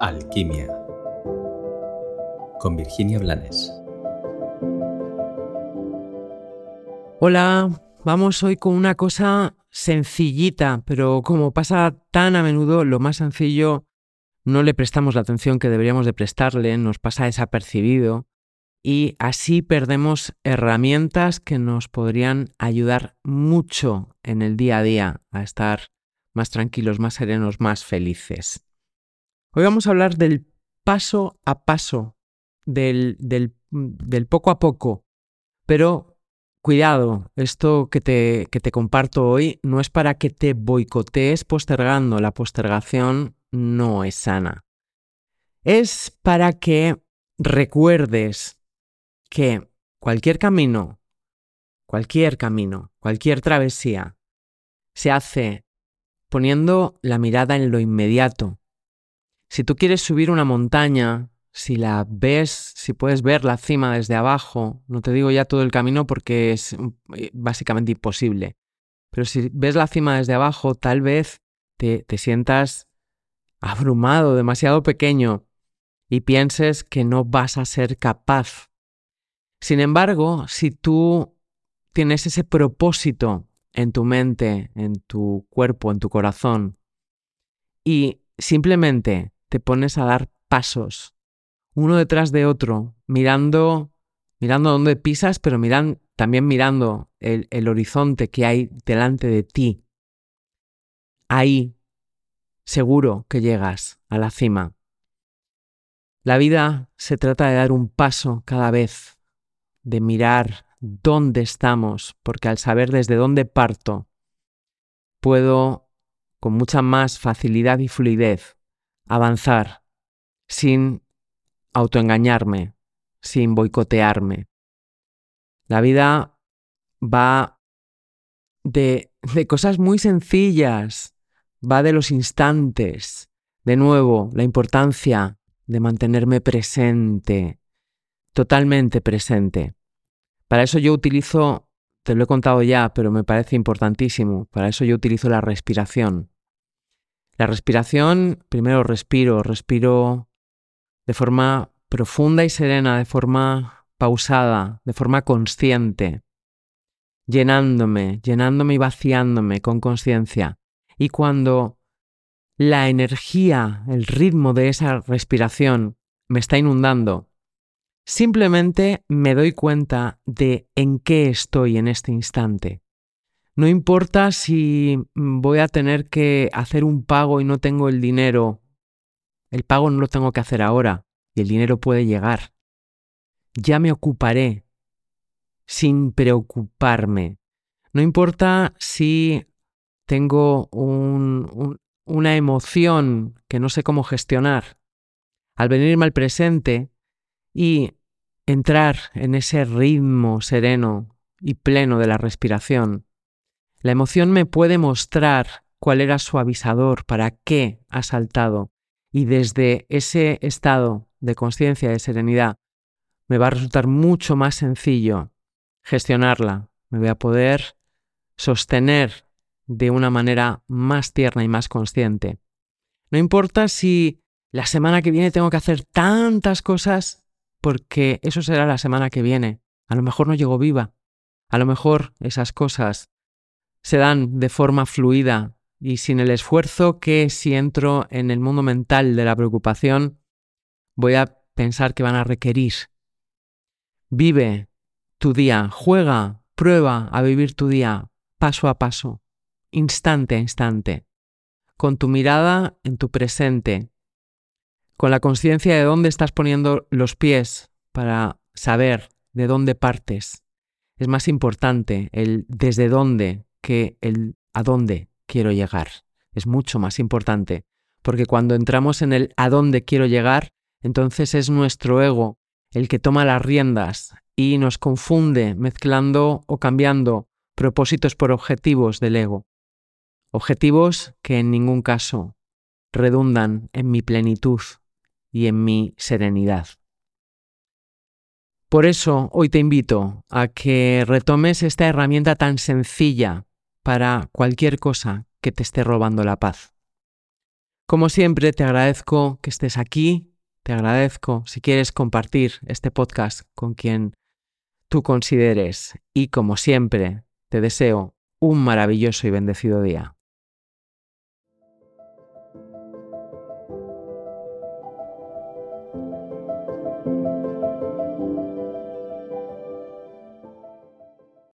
Alquimia con Virginia Blanes. Hola, vamos hoy con una cosa sencillita, pero como pasa tan a menudo, lo más sencillo no le prestamos la atención que deberíamos de prestarle, nos pasa desapercibido y así perdemos herramientas que nos podrían ayudar mucho en el día a día a estar más tranquilos, más serenos, más felices. Hoy vamos a hablar del paso a paso, del, del, poco a poco, pero cuidado, esto que te, que te comparto hoy no es para que te boicotees postergando, la postergación no es sana. Es para que recuerdes que cualquier camino, cualquier camino, cualquier travesía, se hace poniendo la mirada en lo inmediato. Si tú quieres subir una montaña, si la ves, si puedes ver la cima desde abajo, no te digo ya todo el camino porque es eh, básicamente imposible, pero si ves la cima desde abajo, tal vez te, te sientas abrumado, demasiado pequeño, y pienses que no vas a ser capaz. Sin embargo, si tú tienes ese propósito en tu mente, en tu cuerpo, en tu corazón, y simplemente te pones a dar pasos, uno detrás de otro, mirando, mirando dónde pisas, pero miran, también mirando el, el horizonte que hay delante de ti. Ahí, seguro que llegas a la cima. La vida se trata de dar un paso cada vez, de mirar dónde estamos, porque al saber desde dónde parto, puedo con mucha más facilidad y fluidez avanzar sin autoengañarme, sin boicotearme. La vida va de, de cosas muy sencillas, va de los instantes. De nuevo, la importancia de mantenerme presente, totalmente presente. Para eso yo utilizo, te lo he contado ya, pero me parece importantísimo, para eso yo utilizo la respiración. La respiración, primero respiro, respiro de forma profunda y serena, de forma pausada, de forma consciente, llenándome, llenándome y vaciándome con conciencia. Y cuando la energía, el ritmo de esa respiración me está inundando, Simplemente me doy cuenta de en qué estoy en este instante. No importa si voy a tener que hacer un pago y no tengo el dinero. El pago no lo tengo que hacer ahora y el dinero puede llegar. Ya me ocuparé sin preocuparme. No importa si tengo una emoción que no sé cómo gestionar. Al venirme al presente y entrar en ese ritmo sereno y pleno de la respiración. La emoción me puede mostrar cuál era su avisador, para qué ha saltado, y desde ese estado de conciencia, de serenidad, me va a resultar mucho más sencillo gestionarla, me voy a poder sostener de una manera más tierna y más consciente. No importa si la semana que viene tengo que hacer tantas cosas porque eso será la semana que viene. A lo mejor no llego viva. A lo mejor esas cosas se dan de forma fluida y sin el esfuerzo que si entro en el mundo mental de la preocupación voy a pensar que van a requerir. Vive tu día, juega, prueba a vivir tu día paso a paso, instante a instante, con tu mirada en tu presente, con la conciencia de dónde estás poniendo los pies para saber de dónde partes. Es más importante el desde dónde que el a dónde quiero llegar. Es mucho más importante, porque cuando entramos en el a dónde quiero llegar, entonces es nuestro ego el que toma las riendas y nos confunde mezclando o cambiando propósitos por objetivos del ego. Objetivos que en ningún caso redundan en mi plenitud, y en mi serenidad. Por eso hoy te invito a que retomes esta herramienta tan sencilla para cualquier cosa que te esté robando la paz. Como siempre, te agradezco que estés aquí, te agradezco si quieres compartir este podcast con quien tú consideres y como siempre, te deseo un maravilloso y bendecido día.